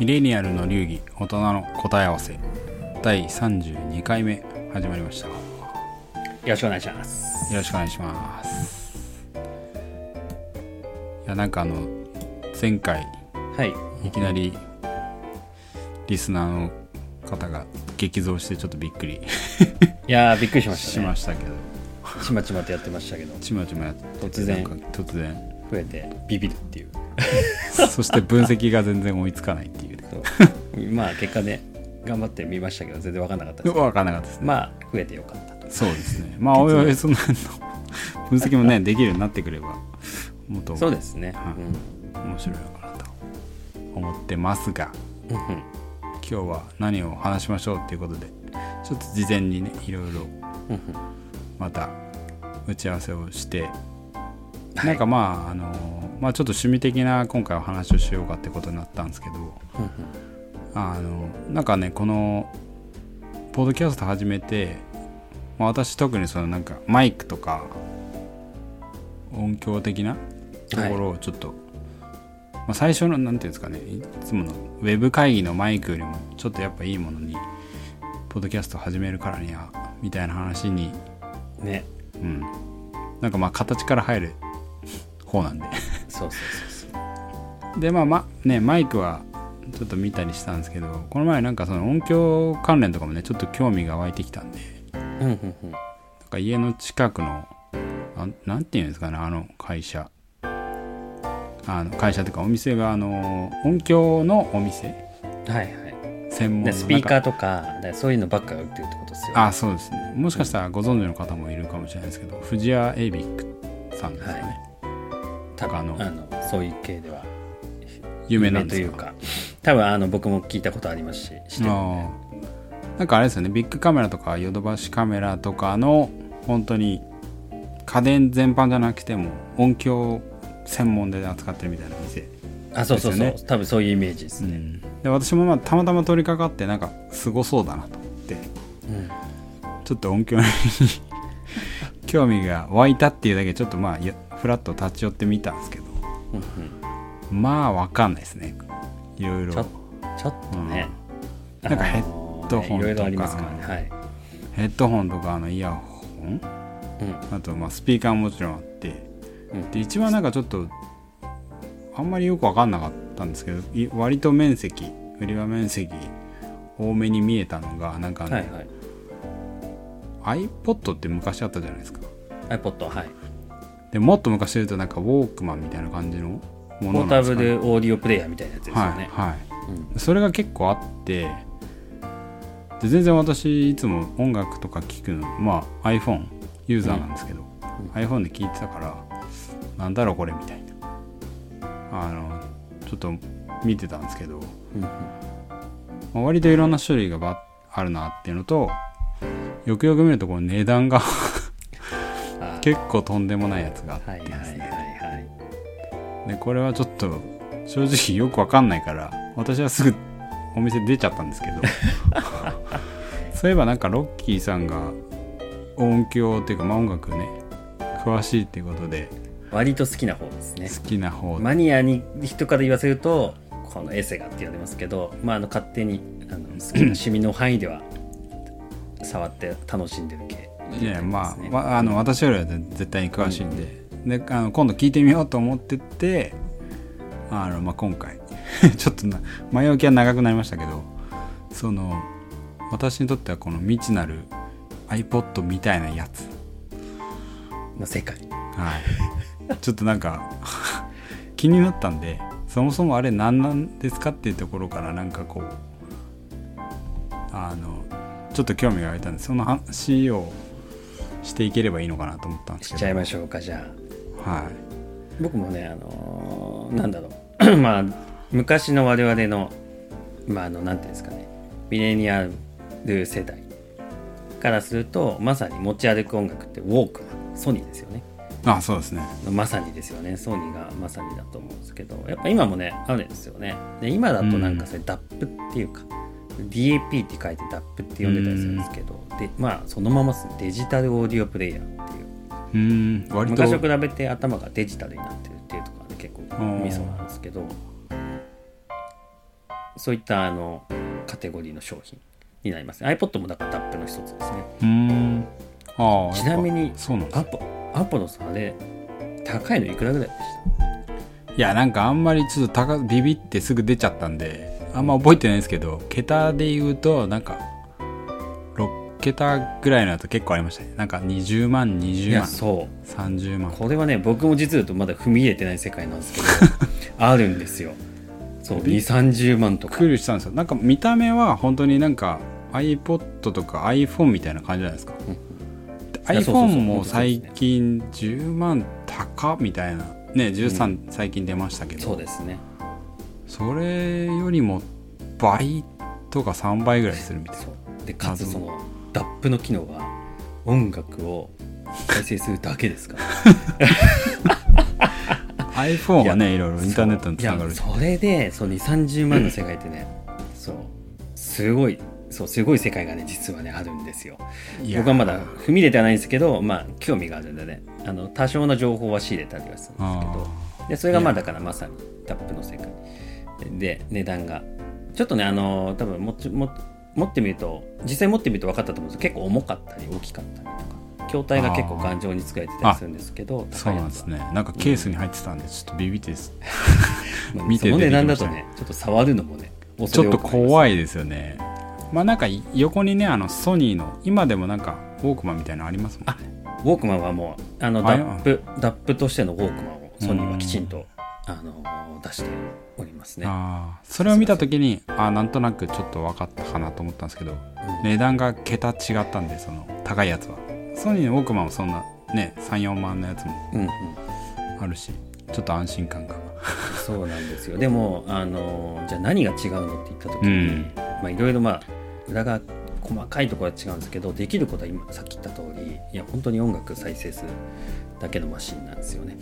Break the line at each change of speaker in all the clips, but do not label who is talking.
ミレニアルの流儀大人の答え合わせ。第32回目始まりました。よ
よろしくお願いします。
ろしくお願いします。いやなんかあの前回
はい。
いきなりリスナーの方が激増してちょっとびっくり。
いやーびっくりしました
し
ね
ましたけど。
ちまちまとやってましたけど。
ちまちまやって
突然。
突然。
増えてビビるっていう。
そして分析が全然追いつかないって
まあ結果ね頑張ってみましたけど全然分かんなかったです
分かんなかったですね。
まあ増えてよかったと。
そうですね。まあおいおいそんなの分析もね できるようになってくればもっと
そうですね、
面白いのかなと思ってますが。
うんうん。
今日は何を話しましょうっていうことでちょっと事前にねいろいろ
うんうん。
また打ち合わせをして、
はい。
なんかまああのまあちょっと趣味的な今回は話をしようかってことになったんですけど
うんうん
あのなんかねこのポッドキャスト始めて、まあ、私特にそのなんかマイクとか音響的なところをちょっと、まあ、最初のなんていうんですかねいつものウェブ会議のマイクよりもちょっとやっぱいいものにポッドキャスト始めるからにはみたいな話に
ね。
うん。なんかまあ形から入る方なんで
そうそうそうそう。
でまあまねマイクはちょっと見たりしたんですけどこの前なんかその音響関連とかもねちょっと興味が湧いてきたんで。
うんうんうん。
なんか家の近くのなんなんていうんですかねあの会社。あの会社というかお店があの音響のお店？
はいはい。
専門
スピーカ
ー
ーとかでそういうのばっかが売ってるってことですよ
あそうですね。もしかしたらご存知の方もいるかもしれないですけど藤屋エイビックさんですよね、
多分
あの
そういう系では。
有名なん
というか。多分あの僕も聞いたことありますししてるん
なんかあれですよね。ビッグカメラとかヨドバシカメラとかの本当に家電全般じゃなくても音響専門で扱ってるみたいな店、
あそうそうそう、
ですよ
多分そういうイメージですね、
で私もまあたまたま通りかかってなんかすごそうだなと思って。
うん。
ちょっと音響に 興味が湧いたっていうだけでちょっとまあやフラッと立ち寄ってみたんですけど
うん
まあわかんないですね。いろいろ。
ちょっとね、
うん。なんかヘ
ッ
ドホンとか。
ね。はい、
ヘッドホンとかあのイヤホン？
うん。
あとまあスピーカーももちろんあって。
うん。
で一番なんかちょっとあんまりよく分かんなかったんですけどい割と面積売り場面積多めに見えたのがなんかあの、
はいはい。
iPod って昔あったじゃないですか。
iPod はい
でもっと昔で言うとなんかウォークマンみたいな感じのも
ポ
の
ータブ
なんですかね。
ルオーディオプレイヤーみたいなやつですよね、
はいはい。
うん。
それが結構あってで全然私いつも音楽とか聴くのまあ iPhone ユーザーなんですけど、
ん。
iPhone で聴いてたからなんだろうこれみたいな。あのちょっと見てたんですけど、
うん
まあ割といろんな種類がばあるなっていうのとよくよく見るとこの値段が
あ
結構とんでもないやつがあって
はいはいはい
ですね、
はい。
でこれはちょっと正直よくわかんないから私はすぐお店出ちゃったんですけど。そういえばなんかロッキーさんが音響っていうか、まあ、音楽ね詳しいっていうことで
割と好きな方ですね。
好きな方。
マニアに人から言わせるとこのエセガって言われますけど、まあ、あの勝手にあの好きな趣味の範囲では触って楽しんでる系
いやまあ、あの私よりは絶対に詳しいんで,、であの今度聞いてみようと思っててあの、まあ、今回。ちょっとな前置きは長くなりましたけどその私にとってはこの未知なる iPod みたいなやつ。
の世界。
はい、ちょっとなんか 気になったんでそもそもあれ何なんですかっていうところからなんかこうあのちょっと興味が湧いたんでその話をしていければいいのかなと思ったんですけど。
しちゃいましょうかじゃあ。
はい。
僕もねあのーなんだろう。まあ昔の我々のまああのなんていうんですかね。ミレニアル世代からするとまさに持ち歩く音楽ってウォークマンソニーですよね。
あそうですね。
まさにですよね。ソニーがまさにだと思うんですけどやっぱ今もねあるんですよね。で今だとなんかそれ DAP っていうか、DAP って書いて DAP って呼んでたりするんですけど、でまあそのままデジタルオーディオプレイヤーっていう。
うーん割と。
昔と比べて頭がデジタルになってるっていうところで結構ミソなんですけどそういったあのカテゴリーの商品になります。iPod もだから DAP の一つですね。
うーんああ
ちなみに
そうなん
アポアポロさんあれ高いのいくらぐらいでし
いやなんかあんまりちょっと高ビビってすぐ出ちゃったんであんま覚えてないですけど桁で言うとなんか6桁ぐらいのやつ結構ありましたね。なんか20万
たい
20万
やそう。
30万。
これはね僕も実はまだ踏み入れてない世界なんですけど あるんですよ。そう2 3 0万とか。
クールしたんですよ。なんか見た目は本当になんか iPod とか iPhone みたいな感じじゃないですか、
うん。
iPhone も最近10万高みたいなね13最近出ましたけど、
そうですね。
それよりも倍とか3倍ぐらいするみたい
そう。でかつその DAP の機能が音楽を再生するだけですか？ら
な iPhone はねいろいろインターネットにつながる
それでそう2 3 0万の世界ってねそう。すごいそうすごい世界がね実はねあるんですよ。僕はまだ踏み入れてはないんですけどまあ興味があるんでねあの多少の情報は仕入れたりはするんですけど
あ
でそれがまあだからまさにタップの世界。で値段が。ちょっとねあの多分もちも持ってみると実際持ってみると分かったと思うんですけど結構重かったり大きかったりとか。筐体が結構頑丈に作られてたりするんですけど
ーそうなんですね。なんかケースに入ってたんでちょっとビビってです、
まあ
見て
その値段だ
出てきました。
とねちょっと触るのもね
ちょっと怖
い
いですよね。まあなんか横にねあのソニーの今でもなんかウォークマンみたいなのありますもん
あウォークマンはもうあの
あ
ダップダップとしてのウォークマンをソニーはきちんとあの出しておりますね。
あー。それを見た時にあーなんとなくちょっと分かったかなと思ったんですけど
うん。
値段が桁違ったんでその高いやつは。ソニーのウォークマンもそんなね34万のやつも
うんうん。
あるしちょっと安心感が。
そうなんですよ。でもあのじゃあ何が違うのって言った時
う
に、
ん。
まあいろいろまあ裏が細かいところは違うんですけどできることは今さっき言った通りいや本当に音楽再生するだけのマシンなんですよね。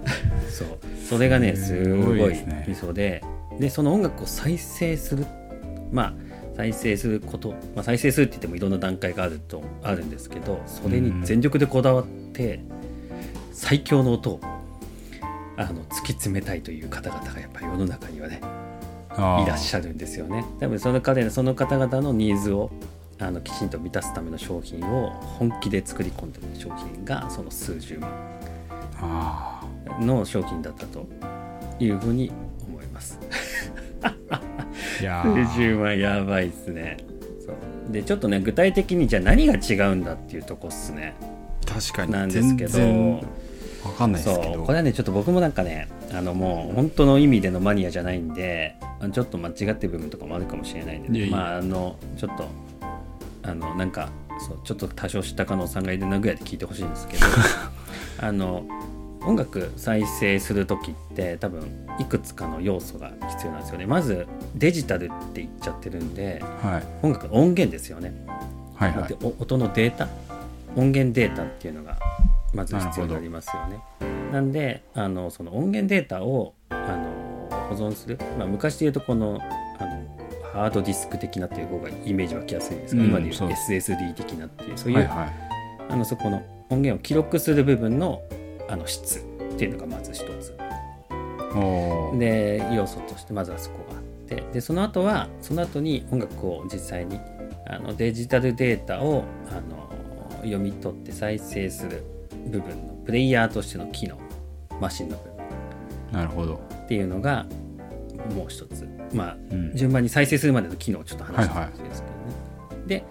そう。それがねす
すご
ごい
いですね
ミソででその音楽を再生するまあ再生すること、まあ、再生するって言ってもいろんな段階があるとあるんですけどそれに全力でこだわって最強の音をあの突き詰めたいという方々がやっぱり世の中にはねいらっしゃるんですよね。多分その彼その方々のニーズをあのきちんと満たすための商品を本気で作り込んでる商品がその数十万
あ
の商品だったというふうに思います。数
ー。
十万やばいっすね。そう。でちょっとね具体的にじゃあ何が違うんだっていうとこっすね。
確かに。
なんですけど。
全然分かんないですけど。
これはねちょっと僕もなんかねあのもう本当の意味でのマニアじゃないんであちょっと間違ってる部分とかもあるかもしれないんで、
いやいや。
まああのちょっとあのなんかそうちょっと多少知った可能さんがいるなぐらいで聞いてほしいんですけど あの音楽再生する時って多分いくつかの要素が必要なんですよね。まずデジタルって言っちゃってるんで
はい。
音楽音源ですよね。
はいはい。
音のデータ。音源データっていうのがまず必要になりますよね。なんであのその音源データをあの保存する、まあ、昔で言うとこのハードディスク的なっていう方がイメージ湧きやすいんですが、
うん
今で言
そうう
SSD 的なっていうそういう、
はいはい。
あのそこの音源を記録する部分のあの質っていうのがまず一つ。で要素としてまずはそこがあって。でその後はその後に音楽を実際にあのデジタルデータをあの読み取って再生する部分のプレイヤーとしての機能マシンの部分。
なるほど、
っていうのがもう一つまあ
うん。
順番に再生するまでの機能をちょっと話してほしいですけどね。で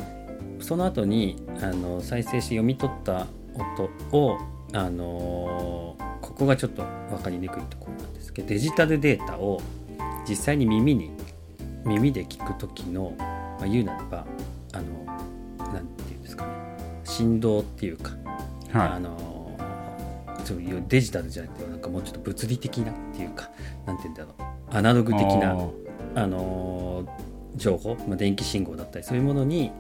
その後にあの再生して読み取った音をあのーここがちょっと分かりにくいところなんですけどデジタルデータを実際に耳に耳で聞く時の、まあ、言うならばあのなんていうんですかね。振動っていうかあ
は
のそういうデジタルじゃなくてなんかもうちょっと物理的なっていうかなんて言うんだろう。アナロ
い
グ的なあの情報、まあ、電気信号だったりそういうものに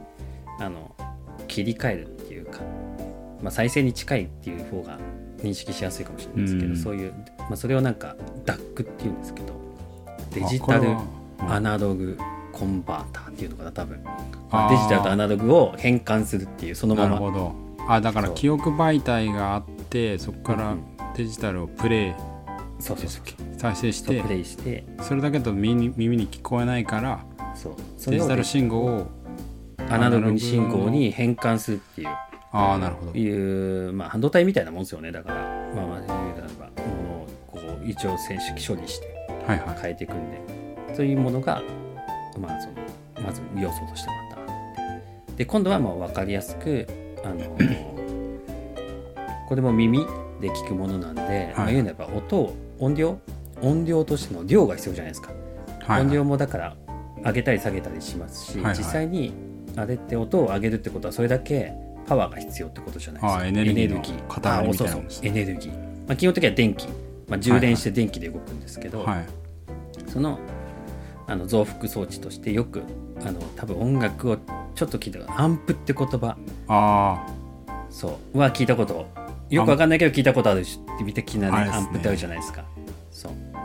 あの切り替えるっていうか、まあ、再生に近いっていう方が認識しやすいかもしれないですけど、
うん。
そういう、まあ、それをなんか DAC っていうんですけどデジタルアナログコンバーターっていうのかな多分、デジタルとアナログを変換するっていうそのまま。
なるほど。あだから記憶媒体があってそこから
うん。
デジタルをプレイ。
そうそうそう
再生して
プレイして。
それだけだと耳に耳に聞こえないから
そう。
デジタル信号を
アナログ信号に変換するっていう。
ああなるほど。
いう、まあ、半導体みたいなもんですよね。だからまあまあ言うならばこう一応選手処理して
はいはい。
変えていくんで。そういうものが、まあ、そのまず要素としてまたで今度はもう分かりやすくあのこれも耳で聞くものなんで、まあ、言うならば音を音量音量としての量が必要じゃないですか、
はいはい。
音量もだから上げたり下げたりしますし、
はいはい。
実際にあれって音を上げるってことはそれだけパワーが必要ってことじゃないですか。
あエネルギー
エネルギー、まあ、基本的には電気、まあ、充電して電気で動くんですけど、
はい
そのあの増幅装置としてよくあの多分音楽をちょっと聞いたアンプって言葉。
あ
そう。は聞いたこと。よくわかんないけど聞いたことあるし的なね。アンプってあるじゃないですか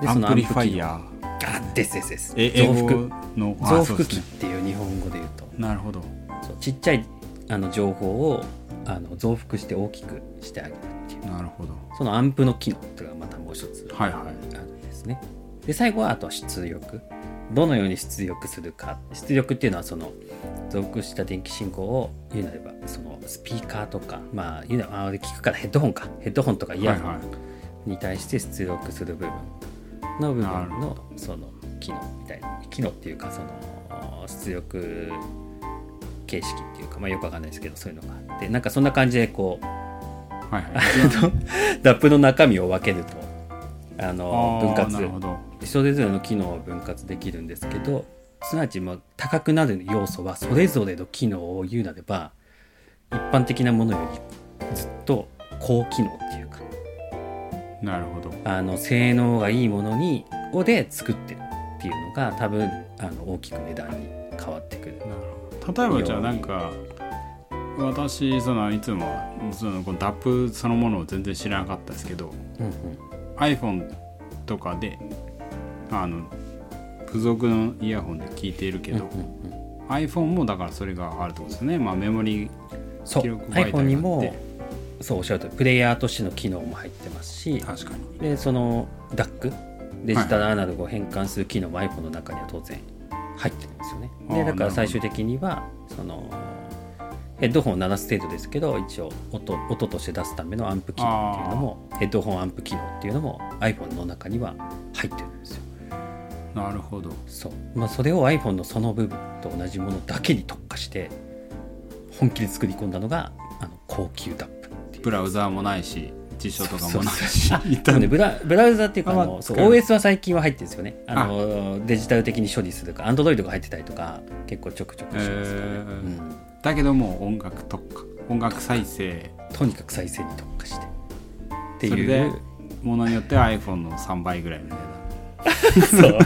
amplifier
あ
ですですです。増幅。
のあ
増幅器っていう日本語で言うと。
なるほど。
そうちっちゃいあの情報をあの増幅して大きくしてあげるっていう。
なるほど。
そのアンプの機能っていうのがまたもう一つ
はいはい
あるんですね。で最後はあとは出力。どのように出力するか。出力っていうのはその増幅した電気信号を言うなればそのスピーカーとかまあ言うならばあれ聞くからヘッドホンか。ヘッドホンとかイヤホ
はいは
ンに対して出力する部分の部分のその機能みたいな機能っていうかその出力形式っていうかまあよくわかんないですけどそういうのがあってなんかそんな感じでこう
いはい。はい
ラップの中身を分けるとあの分割。それぞれの機能を分割できるんですけどすなわちまあ高くなる要素はそれぞれの機能を言うなれば一般的なものよりずっと高機能っていうか
なるほど。
あの性能がいいものにをで作ってるっていうのが多分あの大きく値段に変わってくる。
なるほど例えばじゃあなんか私そのいつもそのこの DAP そのものを全然知らなかったですけど
うんうん
iPhone とかであの付属のイヤホンで聞いているけど、
うんうんうん。
iPhone もだからそれがあるってことですね。まあメモリ記録媒体があって。
iPhone にもそうおっしゃるとりプレイヤーとしての機能も入ってますし
確かに。
でその DAC デジタルアナログを変換する機能も iPhone の中には当然入ってるんですよね。でだから最終的にはそのヘッドホンを鳴らす程度ですけど一応音音として出すためのアンプ機能っていうのもヘッドホンアンプ機能っていうのも iPhone の中には入ってるんですよ。
なるほど。
そう、まあ、それを iPhone のその部分と同じものだけに特化して本気で作り込んだのがあの高級 DAP
ブラウザーもないし辞書とかもないし。
ブラブラウザっていうかあ
あ
のそう OS は最近は入ってるんですよね。あのデジタル的に処理するか。Android が入ってたりとか結構ちょくちょくしますからね、
へー。
うん、
だけどもう音楽特化。音楽再生。
とにかく再生に特化して。って
それで
いう
ものによっては iPhone の3倍ぐらいの値段
そう。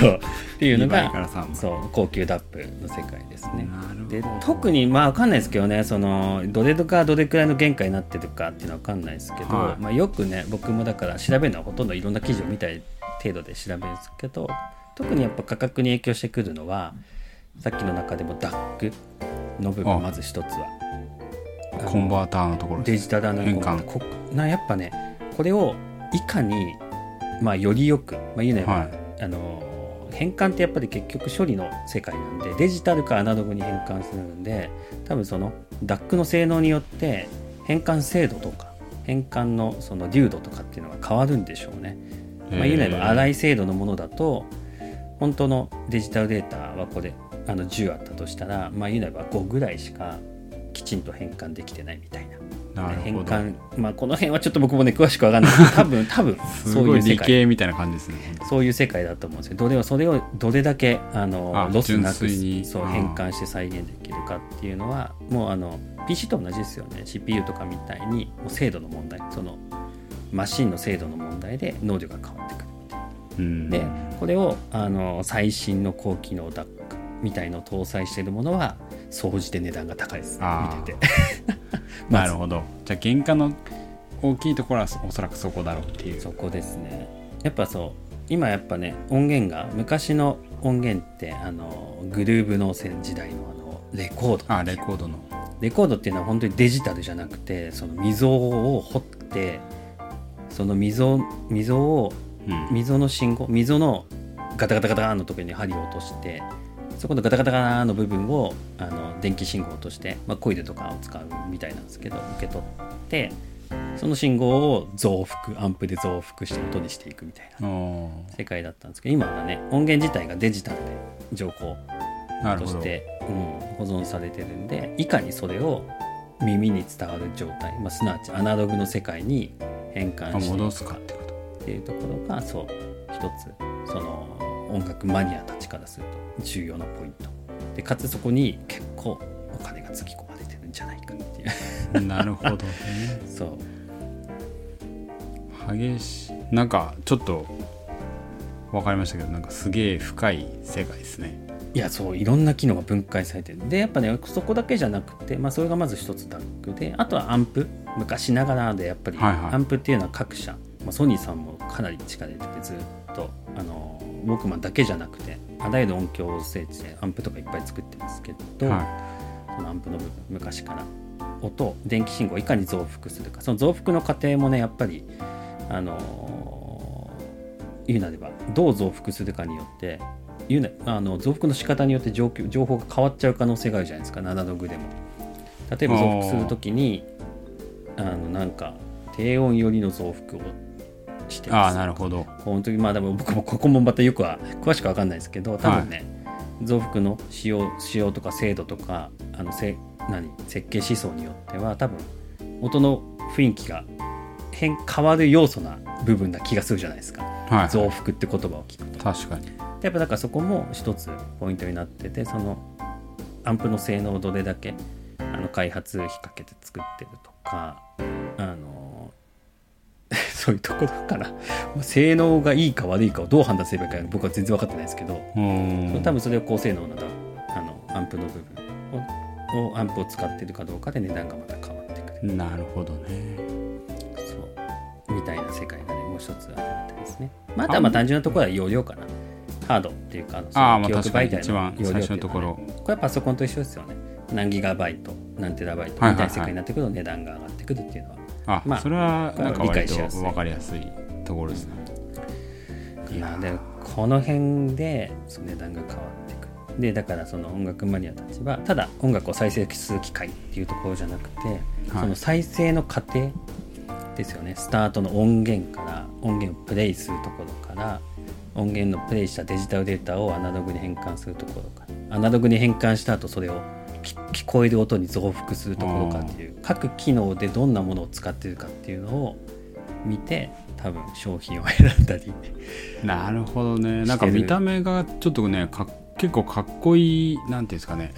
そう。っていうの
2倍
が
から3倍
そう高級 DAP の世界ですね。で特にまあ分かんないですけどねそのどれがどれくらいの限界になってるかっていうのは分かんないですけど、
はい。
まあ、よくね僕もだから調べるのはほとんどいろんな記事を見たり程度で調べるんですけど特にやっぱ価格に影響してくるのはさっきの中でも DAC の部
あ
分まず一つは。
コンバーターのところです
デジタルアナなやっぱねこれをいかに、まあ、よりよく、まあ、言うなれば、
はい
あの変換ってやっぱり結局処理の世界なんでデジタルかアナログに変換するんで多分その DAC の性能によって変換精度とか変換のその流度とかっていうのが変わるんでしょうね。まあ、言うなれば粗い精度のものだと本当のデジタルデータはこれあの10あったとしたら、まあ、言うなれば5ぐらいしかきちんと変換できてないみたいな。変換。まあこの辺はちょっと僕もね詳しくわかんない。け ど多分多分
す
そう
ごいう
世界。
系みたいな感じですね
そういう世界だと思うんですよ。どれをそれをどれだけあの
あ
ロスなくそう変換して再現できるかっていうのはもうあの PC と同じですよね。CPU とかみたいにもう精度の問題。そのマシンの精度の問題で能力が変わってくるみたいな
うん。
でこれをあの最新の高機能 DAC みたいのを搭載しているものは総じて値段が高いです
あー。
見てて。
なるほど。じゃあ原価の大きいところはおそらくそこだろうっていう。
そこですね。やっぱそう今やっぱね音源が昔の音源ってあのグルーブの時代のあのレコード。
あレコードの。
レコードっていうのは本当にデジタルじゃなくてその溝を掘ってその溝溝を
うん。
溝の信号溝のガタガタガタのところに針を落としてそこのガタガタガタの部分をあの電気信号として、まあ、コイルとかを使うみたいなんですけど受け取ってその信号を増幅アンプで増幅して音にしていくみたいな
お
世界だったんですけど今はね音源自体がデジタルで情報として、うん、保存されてるんでいかにそれを耳に伝わる状態、まあ、すなわちアナログの世界に変換
あ
してい
戻す
くか
って
いうところがそう一つその音楽マニアたちからすると重要なポイント。でかつそこに結構お金がつぎ込まれてるんじゃないかっていう。
なるほどね。
そう。
激しい。なんかちょっと分かりましたけどなんかすげえ深い世界ですね。
いやそういろんな機能が分解されてる。でやっぱねそこだけじゃなくて、まあ、それがまず一つダックであとはアンプ。昔ながらでやっぱり
はいはい。
アンプっていうのは各社、まあ、ソニーさんもかなり力入れててずっとあのウォークマンだけじゃなくてあらゆる音響装置でアンプとかいっぱい作ってますけど、
は
そのアンプの部分昔から音を電気信号をいかに増幅するか。その増幅の過程もねやっぱりあのー言うなればどう増幅するかによって言うなあの増幅の仕方によって状況情報が変わっちゃう可能性があるじゃないですか。アナログでも。例えば増幅するときにあのなんか低音寄りの増幅をして
い、
ます。
ああなるほど。
本当にまあでも僕もここもまたよくは詳しくわかんないですけど多分ね、増幅の仕様仕様とか精度とかあのせ何設計思想によっては多分音の雰囲気が変変わる要素な部分な気がするじゃないですか。
はい
増幅って言葉を聞くと。
確かに。
やっぱだからそこも一つポイントになっててそのアンプの性能をどれだけあの開発費かけて作ってるとかあの そういうところからまあ性能がいいか悪いかをどう判断すればいいか僕は全然分かってないですけど多分それは高性能なあのアンプの部分ををアンプを使ってるかどうかで値段がまた変わってくる。
なるほどね。
そう。みたいな世界がねもう一つあってですね。まああとはまあ単純なところは容量かな。ハードっていうかあの記憶
確かに
媒体
一番最初のところ。
これはパソコンと一緒ですよね。何ギガバイト何テラバイトみ
はいはいはい。
たいな世界になってくると値段が上がってくるっていうのは
あ、
まあ
それはなんか
理
割と分かりやすいところですね。いや
なでこの辺でその値段が変わってく。るでだからその音楽マニアたちはただ音楽を再生する機械っていうところじゃなくて、その再生の過程ですよね。スタートの音源から音源をプレイするところから音源のプレイしたデジタルデータをアナログに変換するところから。アナログに変換した後それを聞聞こえる音に増幅するところかっていう各機能でどんなものを使ってるかっていうのを見て多分商品を選んだり。
なるほどね。なんか見た目がちょっとねか結構かっこいいなんていうんですかね。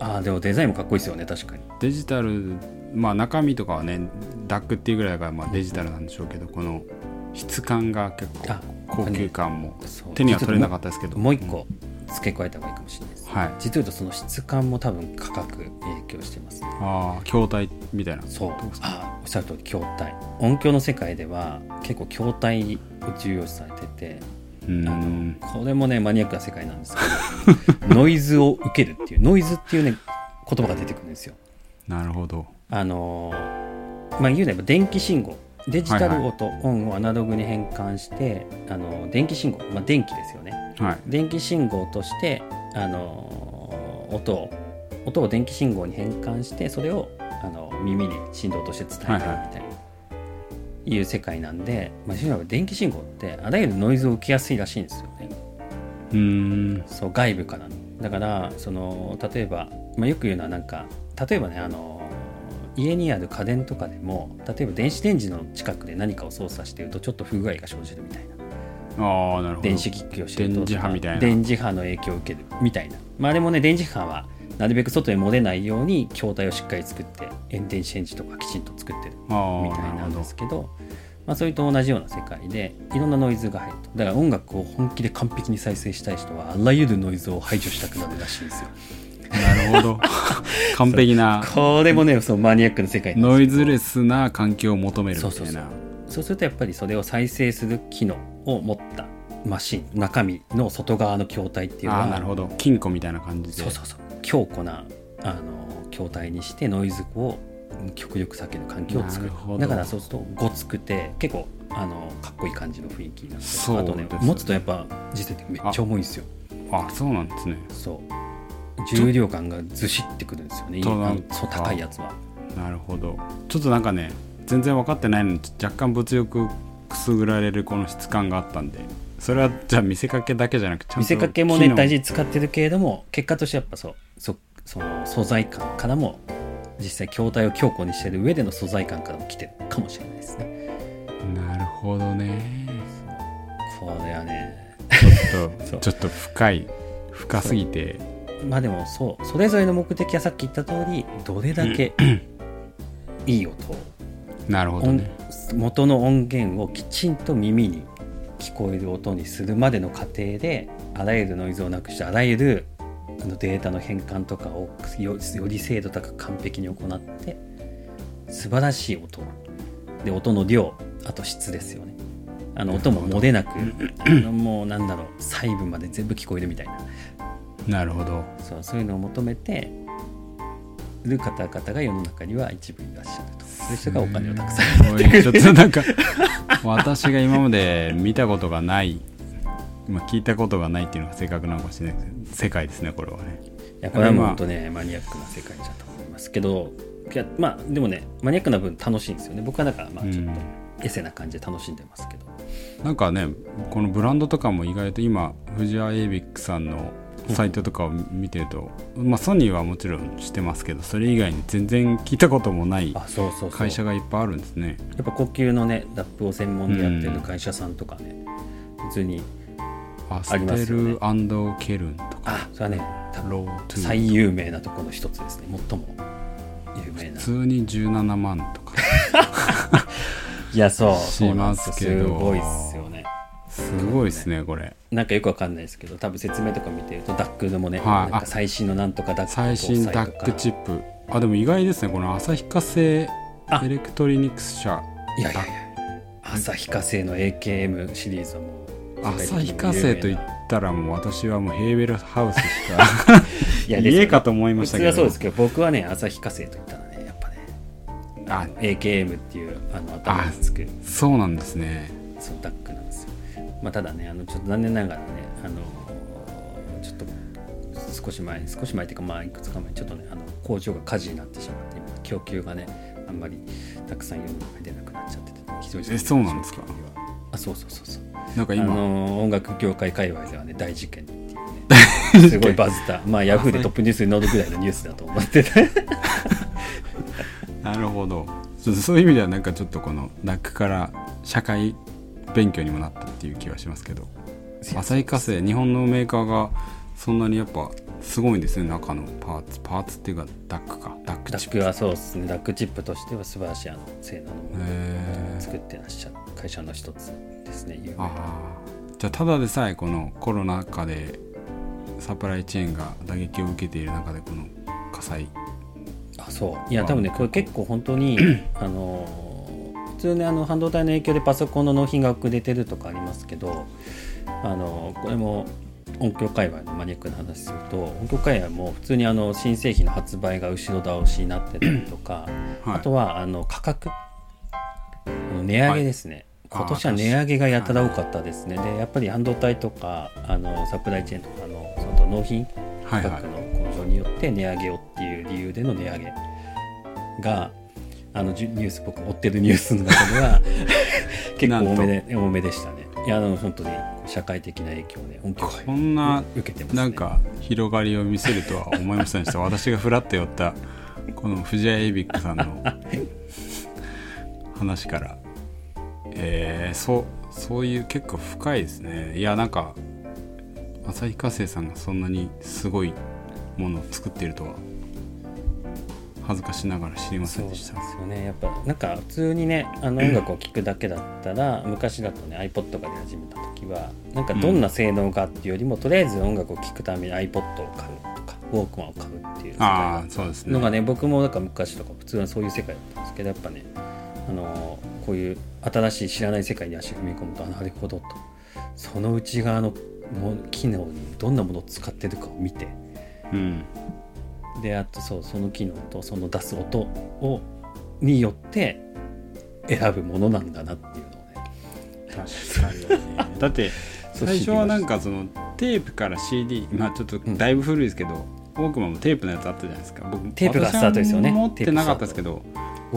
ああでもデザインもかっこいいですよね確かに。
デジタルまあ中身とかはねダックっていうぐらいがまあデジタルなんでしょうけどこの質感が結構
あ
高級感も手には取れなかったですけど。
もう一個付け加えた方がいいかもしれないです、
はい。
実を言うとその質感も多分価格影響してます。ね
ああ筐体みたいな。
そう。あおっしゃる通り筐体。音響の世界では結構筐体を重要視されててあの
ん
これもねマニアックな世界なんですけど ノイズを受けるっていうノイズっていうね言葉が出てくるんですよ。
なるほど。
あのーまあ言うなれば電気信号デジタル音、オンをアナログに変換してあの電気信号、まあ、電気ですよね。
はい。
電気信号としてあのー音を音を電気信号に変換してそれをあの耳に振動として伝えるみたいな、
はい
い。いう世界なんで、まあ、電気信号ってあらゆるノイズを受けやすいらしいんですよね。
うーん。
そう外部からの。だからその例えば、まあ、よく言うのはなんか例えばねあの家にある家電とかでも例えば電子レンジの近くで何かを操作しているとちょっと不具合が生じるみたいな。
ああなるほど。
電子機器をしてると
電磁波みたいな。
電磁波の影響を受けるみたいな。まあでもね電磁波はなるべく外へ漏れないように筐体をしっかり作って電電子レンジとかきちんと作ってる
あ
みたいなんですけどまあ、それと同じような世界でいろんなノイズが入ると。だから音楽を本気で完璧に再生したい人はあらゆるノイズを排除したくなるらしいんですよ
なるほど。完璧な
これもねそのマニアックな世界
ノイズレスな環境を求めるみたいな。
そうそうそう。そうするとやっぱりそれを再生する機能を持ったマシン中身の外側の筐体っていうのは
なるほど。金庫みたいな感じで。
そうそうそう。強固なあの筐体にしてノイズを極力避ける環境を作る。だからそうするとごつくて結構あのかっこいい感じの雰囲気になって。
そう
あとね持つとやっぱ実際めっちゃ重いんですよ。
あそうなんですね。
そう重量感がずしってくるんですよね。そう高いやつは。
なるほど。ちょっとなんかね全然分かってないのに若干物欲くすぐられるこの質感があったんで。それはじゃあ見せかけだけじゃなくちゃんと
見せかけもね大事に使ってるけれども結果としてやっぱそうそその素材感からも実際筐体を強固にしてる上での素材感からも来てるかもしれないですね。
なるほどね。
これはね。
ちょっと ちょっと深い深すぎて
まあでもそうそれぞれの目的はさっき言った通りどれだけいい音を
なるほどね。
音元の音源をきちんと耳に聞こえる音にするまでの過程であらゆるノイズをなくしてあらゆるあのデータの変換とかをよより精度高く完璧に行って素晴らしい音。で音の量あと質ですよね。あの音も漏れなくあのもうなんだろう細部まで全部聞こえるみたいな
なるほど。
そうそういうのを求めてる方々が世の中には一部いらっしゃると。そういう人がお金をたくさん。
すごい。ちょっとなんか 私が今まで見たことがない、まあ、聞いたことがないっていうのが正確なのかもしれないです世界ですねこれはね。
いやこれはもう本当ねマニアックな世界だと思いますけどいやまあでもねマニアックな分楽しいんですよね。僕はだからまあちょっとエセな感じで楽しんでますけど、
なんかねこのブランドとかも意外と今藤原エイビックさんのサイトとかを見てると、まあソニーはもちろん知ってますけどそれ以外に全然聞いたこともない会社がいっぱいあるんですね。
やっぱ呼吸のねラップを専門でやってる会社さんとかね、普通に
アス
あります
テ
よね。
ルケルンとか。
あそれはね
ロー
最有名なところの一つですね。最も有名な。
普通に17万とか。
いやそう。
しますけど。
そうなんですよ。すごいっすよね
すごいですねこれ。
なんかよくわかんないですけど多分説明とか見てるとダックでもね、
はい。
なんか最新のなんとかダック
最新ダックチ
ッ
ップ。あでも意外ですねこの旭化成
あ。
エレクトリニクス社。
プいやいやいや。旭化成の AKM シリーズはもう
旭化成といったらもう私はもうヘーベルハウスしか
いや
家かと思いま
普
したけど。
通はそうですけど僕はね旭化成といったらねやっぱね
あ。
AKM っていうあの頭につく。
そうなんですね
まあただねあのちょっと残念ながらねあのちょっと少し前少し前っていうかまあいくつか前にちょっとねあの工場が火事になってしまって今供給がねあんまりたくさん世の中に出なくなっちゃってて非常に
えそうなんですか？
あそうそうそうそう。あ
なんか今？
の音楽業界界隈ではね大事件っていうねすごいバズった。まあヤフーでトップニュースに載るぐらいのニュースだと思ってて。
なるほど。そういう意味ではなんかちょっとこのダックから社会勉強にもなったっていう気はしますけど。旭化成日本のメーカーがそんなにやっぱすごいんですね中のパーツ。パーツっていうかダックか。ダック。
ダックはそうですね。ダックチップとしては素晴らしいあの性能のものを作ってらっしゃる会社の一つですね有名
あじゃあただでさえこのコロナ禍でサプライチェーンが打撃を受けている中でこの火災。
あそう。いや多分ねこれ結構本当に あの普通ねあの半導体の影響でパソコンの納品が遅れてるとかありますけどあのこれも音響界隈のマニアックな話すると音響界隈も普通にあの新製品の発売が後ろ倒しになってたりとか、
はい。
あとはあの価格値上げですね、
はい。
今年は値上げがやたら多かったですね。でやっぱり半導体とかあのサプライチェーンとかのその納品価格の向上によって値上げをっていう理由での値上げがあのニュース僕追ってるニュースの中では 結構多めで多めでしたね。いやあの本当に社会的な影響をね音響
こんな
受けてますね。
なんか広がりを見せるとは思いませんでした。私がフラッと寄ったこの藤谷エイビックさんの 話から。えー、そうそういう結構深いですね。いやなんか旭化成さんがそんなにすごいものを作っているとは恥ずかしながら知りませ
んで
ですした
よね。やっぱなんか普通にねあの音楽を聴くだけだったら 昔だとね iPod とかで始めた時はなんかどんな性能かっていうよりも、とりあえず音楽を聴くために iPod を買うとかウォークマンを買うっていう
あそうですね。
のがね僕もなんか昔とか普通はそういう世界だったんですけどやっぱねあのこういう新しい知らない世界に足踏み込むとあなるほどと。その内側のも機能にどんなものを使ってるかを見て
うん
であとそうその機能とその出す音をによって選ぶものなんだなっていうのをね。
確かにね。だって 最初はなんかそのテープから CD まあちょっとだいぶ古いですけど、ウォークマンもテープのやつあったじゃないですか。僕
テープがスタートですよね。
持ってなかったですけど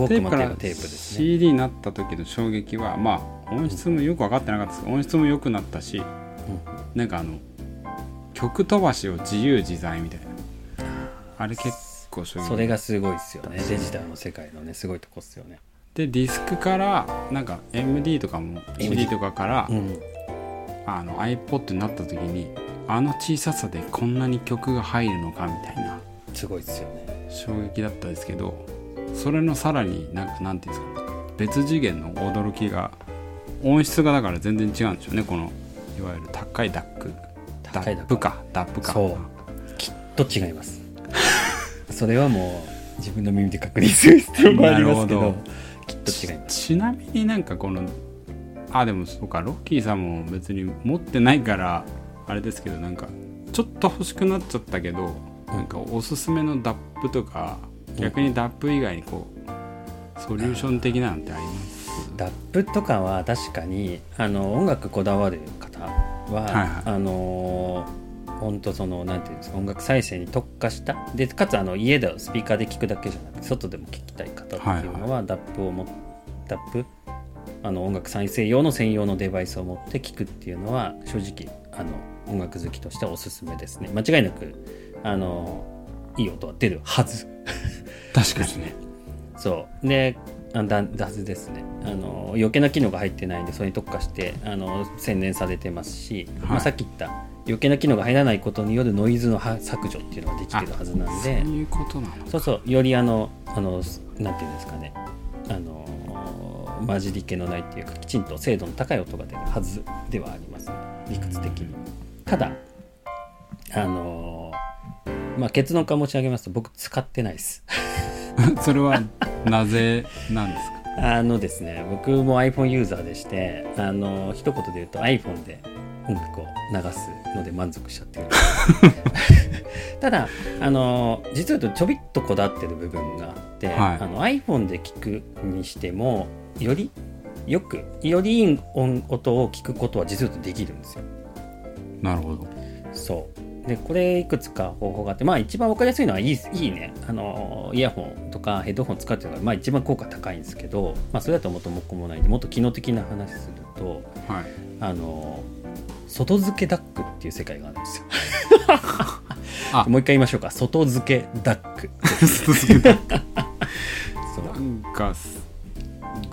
テープから CD になった時の衝撃はまあ音質もよく分かってなかったです。音質も良くなったしなんかあの曲飛ばしを自由自在みたいなあれ結構衝撃
それがすごいですよね。デジタルの世界のねすごいとこっすよね。
でディスクからなんか MD とかも CD とかから、
うん。
あの iPod になった時にあの小ささでこんなに曲が入るのかみたいな。
すごいですよね。
衝撃だったんですけどそれのさらになんかなんていうんですか別次元の驚きが音質がだから全然違うんでしょうね。このいわゆる高い DAC。ダ
高い DAC。ッ
プか。 DAP か。
そう。きっと違いますそれはもう自分の耳で確認する必要もありますけど。
なるほ
きっと違います。
ちなみになんかこのあでもそうかロッキーさんも別に持ってないからあれですけどなんかちょっと欲しくなっちゃったけどなんかおすすめの DAP とか逆に DAP 以外にこうソリューション的なのってあります？
DAP とかは確かにあの音楽こだわる方は、
はいはい。
あの本当そのなんていうんですか音楽再生に特化した。でかつあの家でスピーカーで聞くだけじゃなくて外でも聞きたい方っていうのは、ダップをもダップあの音楽再生用の専用のデバイスを持って聞くっていうのは正直あの音楽好きとしてはおすすめですね。間違いなくあのいい音は出るはず。
確かにね。
そう。であだだはずですね。あの余計な機能が入ってないんでそれに特化してあの洗練されてますし、
はい。
まあ、さっき言った余計な機能が入らないことによるノイズのは削除っていうのができてるはずなん
そう
で
いうことなの
そうそうよりあのあのなんていうんですかね。あの混じり気のないっていうかきちんと精度の高い音が出るはずではあります、ね、理屈的に。ただあのまあ結論から申し上げますと僕使ってないです。
それはなぜなんですか？
あのですね、僕も iPhone ユーザーでして、あの、一言で言うと iPhone で音楽を流すので満足しちゃってる。ただ、あの、実は言うとちょびっとこだわってる部分があって、
はい
あの iPhone で聞くにしても、よりよく、よりいい音音を聞くことは実はできるんですよ。
なるほど
そう。で、これいくつか方法があって、まあ一番わかりやすいのはいいいいね。あの、イヤホンとかヘッドホン使うっていうのが、まあ一番効果高いんですけど、まあそれだともっともっこもないんで、もっと機能的な話すると、
はい
あの、外付けダックっていう世界があるんですよ。
あ。
もう一回言いましょうか。外付けダック。そう。
なんかす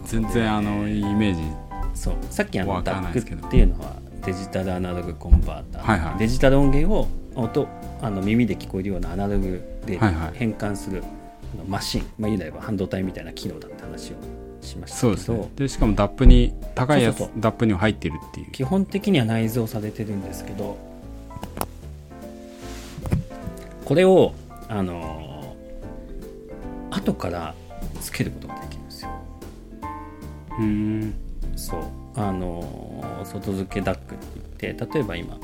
全然あのイメージ。
そう。さっきあのダックっていうのはデジタルアナログコンバーター、
はいはい。
デジタル音源を音あの耳で聞こえるようなアナログで
はいはい。
変換する、あのマシン、まあ、言うなれば半導体みたいな機能だって話をしました
そうですね。でしかもダップに高いやつダップには入ってるっていう。
基本的には内蔵されてるんですけどこれをあのー後からつけることができるんですよ。
うーん。
そう。あのー外付け DAC って言って例えば今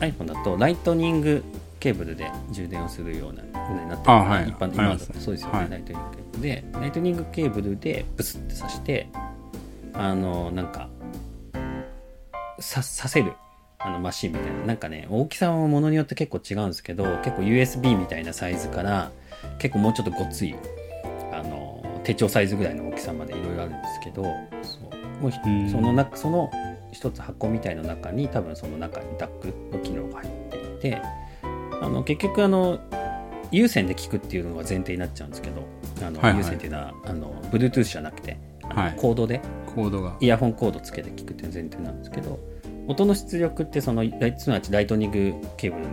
iPhone だとライトニングケーブルで充電をするような風になってる
あはい。
一般
あり
今だと
ますね
そうですよね、
はい。
ライトニングでライトニングケーブルでブスって挿してあのーなんかささせるあのマシンみたいな。なんかね大きさはものによって結構違うんですけど結構 USB みたいなサイズから結構もうちょっとごっついあの手帳サイズぐらいの大きさまでいろいろあるんですけどそう。もうその中その一つ箱みたいの中に多分その中にダックの機能が入っていてあの結局あの有線で聞くっていうのが前提になっちゃうんですけどあの、
はいはい。
有線っていうのはあの Bluetooth じゃなくて、
はい。
コードで
コードが。
イヤホンコードつけて聞くっていう前提なんですけど音の出力ってそのすなわちライトニングケーブルの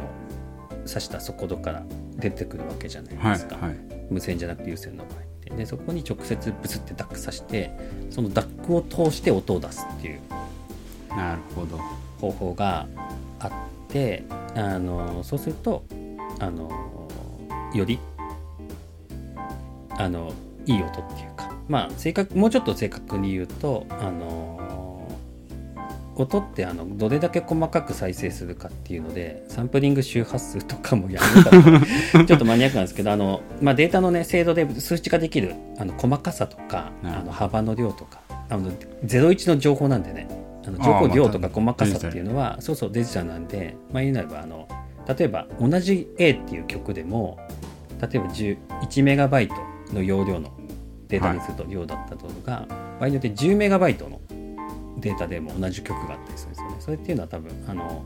挿した速度から出てくるわけじゃない
はい
ですか、
はい
無線じゃなくて有線の場合って。でそこに直接ブスってダックさしてそのダックを通して音を出すっていう。
なるほど。
方法があってあのそうするとあのよりあのいい音っていうか。まあ正確もうちょっと正確に言うとあの音ってあのどれだけ細かく再生するかっていうのでサンプリング周波数とかもやるから ちょっとマニアックなんですけどあの、まあ、データの、ね、精度で数値化できるあの細かさとかあの幅の量とかあの01の情報なんでねあの情報量とか細かさっていうのは、そうそうデジタルなんで、まあ、言うなればあの例えば同じ A っていう曲でも例えば1メガバイトの容量のデータにすると量だったとが、場合によって10メガバイトのデータでも同じ曲があったりするんですよね。それっていうのは多分あの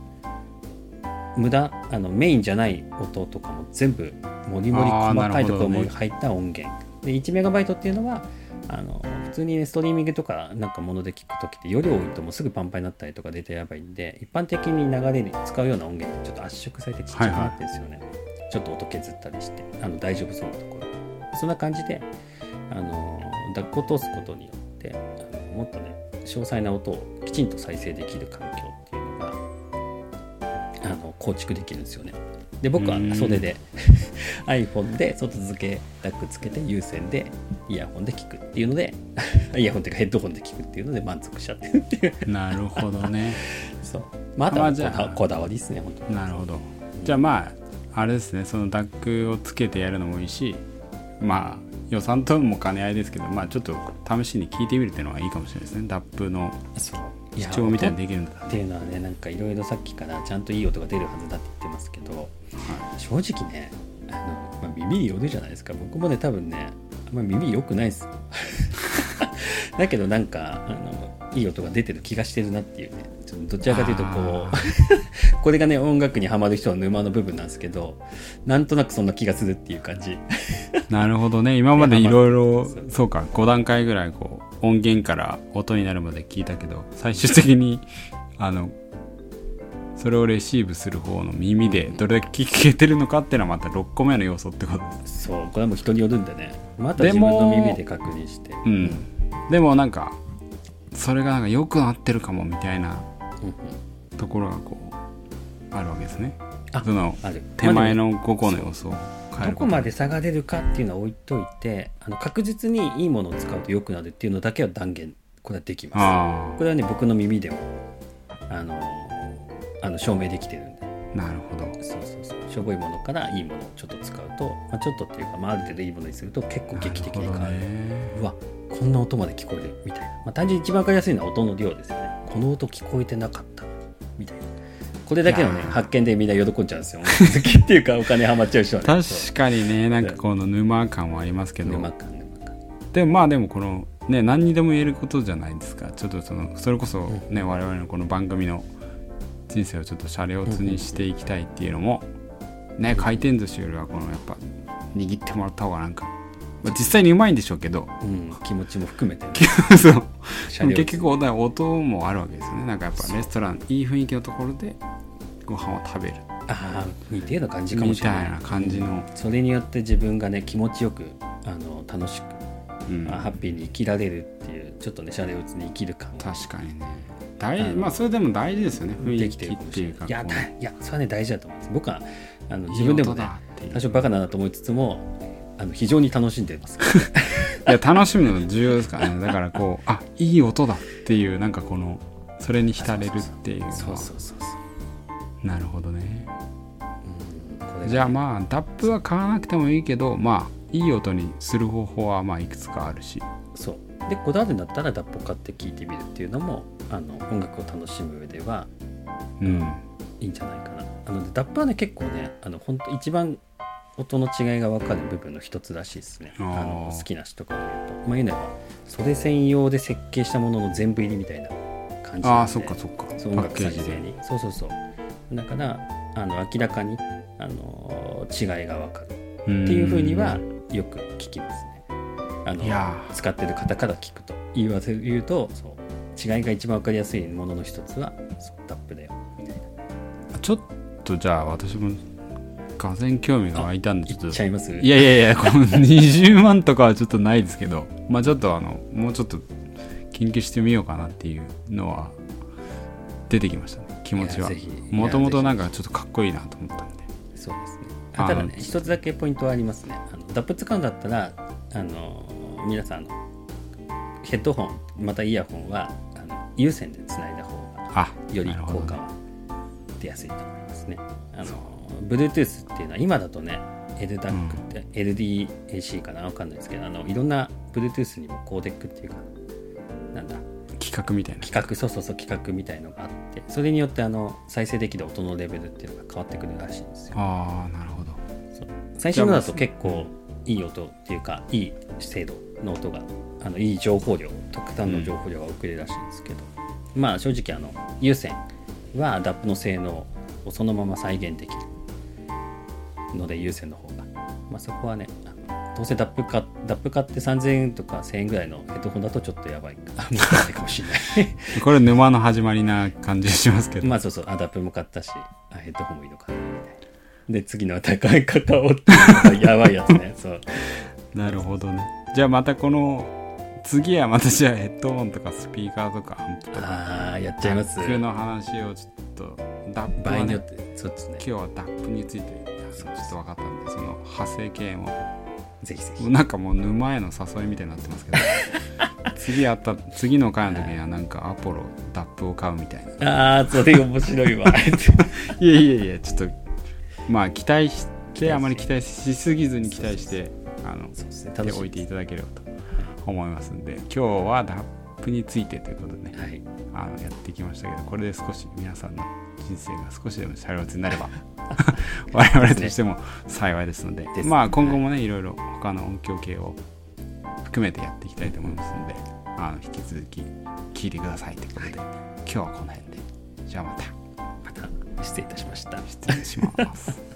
無駄あのメインじゃない音とかも全部もりもり細かいところも入った音源、で1メガバイトっていうのはあの普通に、ね、ストリーミングとかなんかもので聞くときって容量多いともうすぐパンパンになったりとかデータやばいんで一般的に流れに使うような音源ってちょっと圧縮されてちっちゃくなってるんですよね、ちょっと音削ったりしてあの大丈夫そうなところ。そんな感じであのダックを通すことによってあのもっとね詳細な音をきちんと再生できる環境っていうのがあの構築できるんですよね。で僕は
うん。
それで iPhone で外付けダックつけて有線でイヤホンで聞くっていうので イヤホンっていうかヘッドホンで聞くっていうので満足しちゃってるっていう。
なるほどね。
そう。まああとはこだこだわりですね本当に。
なるほど。じゃあまああれですねそのダックをつけてやるのもいいしまあ予算とも兼ね合いですけどまあちょっと試しに聞いてみるっていうのはいいかもしれないですね。ダップの視聴みたいにできるんだ
っていうのはねなんかいろいろさっきからちゃんといい音が出るはずだって言ってますけど正直ねあの、まあ、耳によるじゃないですか。僕もね多分ねあんま耳良くないです。よ だけどなんかあのいい音が出てる気がしてるなっていうね。ちょっとどちらかというとこ
あ
う これがね音楽にはまる人の沼の部分なんですけどなんとなくそんな気がするっていう感じ。
なるほどね。今までいろいろ
そう
か5段階ぐらいこう音源から音になるまで聞いたけど最終的に あのそれをレシーブする方の耳でどれだけ聞けてるのかっていうのはまた6個目の要素ってこと。です
そうこれはもう人によるんでね。また自分の耳で確認して。
うん。でもなんかそれがなんか良くなってるかもみたいなところがこうあるわけですね。
あ
その手前の5個の要素を
どこまで差が出るかっていうのは置いといてあの確実にいいものを使うと良くなるっていうのだけは断言これはできます。
あ
これはね僕の耳でもあのあの証明できてるんで。
あなるほど。
そうそうそう。しょぼいものからいいものをちょっと使うと、まあ、ちょっとっていうか、まあ、ある程度いいものにすると結構劇的に変わる。うわこんな音まで聞こえるみたいな、まあ、単純に一番わかりやすいのは音の量ですよね。この音聞こえてなかったみたいなこれだけのね発見でみんな喜んじゃうんですよ。好きっていうかお金ハマっちゃう人はね。
確かにねなんかこの沼感はありますけど。
沼感沼感。
でもまあでもこのね何にでも言えることじゃないですか。ちょっとそのそれこそね我々のこの番組の人生をちょっとシャレオツにしていきたいっていうのもね回転寿司よりはこのやっぱ握ってもらった方がなんか、まあ、実際にうまいんでしょうけど。
うん、気持ちも含めて、ね、
そう。結局音音もあるわけですよね。なんかやっぱレストランいい雰囲気のところでご飯を食べる。
ああ似たような感じかも
み
しれない。
たいな感じの、
それによって自分がね気持ちよくあの楽しく、
うん。
あハッピーに生きられるっていうちょっとねシャレオツに生きる感。が
確かにね。大まあそれでも大事ですよね。雰囲気っていうか
い。いやだいやそれはね大事だと思います。僕はあの自分でもね多少バカだなと思いつつもあの非常に楽しんでます。
いや楽しむの重要ですからね。だからこうあいい音だっていうなんかこのそれに浸れるっていう
そうそうそうそう。
なるほどね。
うん
じゃあまあダップは買わなくてもいいけどまあいい音にする方法はまあいくつかあるし。
そう。でこだわるんだったらダップを買って聴いてみるっていうのもあの音楽を楽しむ上では
うん。
いいんじゃないかな。あのダップはね結構ねあの本当一番音の違いが分かる部分の一つらしいですね。
あ
の好きな人から言うと。まあ言うなればそれ専用で設計したものの全部入りみたいな感じ
ああそっかそっか。パ
そう音
ッ
楽再生にそうそうそう。だからあの明らかにあの違いが分かる。
って
いうふうにはよく聞きますね。あの使ってる方から聞くと言わせ言うとそう。違いが一番分かりやすいものの一つはそうダップだよ。みたいな。
ーちょっとじゃあ私もがぜ興味が湧いたんでちょっと。
言っちゃいます？
いやいやいやこの20万とかはちょっとないですけど。まあちょっとあのもうちょっと研究してみようかなっていうのは出てきましたね。気持ちは。もともとなんかちょっとかっこいいなと思ったんで。
そうですね。ただね一つだけポイントはありますね。あのダップ使うんだったらあの皆さんヘッドホンまたイヤホンはあの有線でつないだ方が
あ
より効果は出やすいと思いますね。あの Bluetooth っていうのは今だとね LDAC って、LDAC かな？わかんないですけどあのいろんな Bluetooth にもコーデックっていうかなんだ？
機企画みたいな。
企画そうそうそう企画みたいのがあってそれによってあの再生できる音のレベルっていうのが変わってくるらしいんですよ。
ああなるほど。
最新のだと結構いい音っていうかいい精度の音があのいい情報量特端の情報量が送れるらしいんですけど、まあ正直あの有線は DAP の性能をそのまま再現できるので有線の方が、まあ、そこはねどうせ DAP か DAP 買って3000円とか1000円ぐらいのヘッドホンだとちょっとやばいかもしれない。
これ沼の始まりな感じしますけど、
まあそうそうあ DAP も買ったしあヘッドホンもいいのかなみたいな。で次の高いカカオってやばいやつね。そう。
なるほどね。じゃあまたこの次はまたじゃあヘッドホンとかスピーカーとかアンプとか
ああやっちゃいます。
DAP の話をちょっと DAP はね
場合によってそうですね。
今日は DAP についてちょっと分かったんでその派生系も
ぜひぜひ
なんかもう沼への誘いみたいになってますけど。次あった次の回の時にはなんかアポロダップを買うみたいな。
ああそれ面白いわ。
いやいやいやちょっとまあ期待してあまり期待しすぎずに期待してあの
ね。
手
楽しみ。
を置いていただければと思いますんで。今日はダップについてということでね、
はい。
あのやってきましたけどこれで少し皆さんの人生が少しでもシャレオツになれば 我々としても幸いですので
ね。
まあ今後もねいろいろ他の音響系を含めてやっていきたいと思いますのであの引き続き聞いてくださいということで、今日はこの辺で。じゃあまた。
また失礼いたしました。
失礼します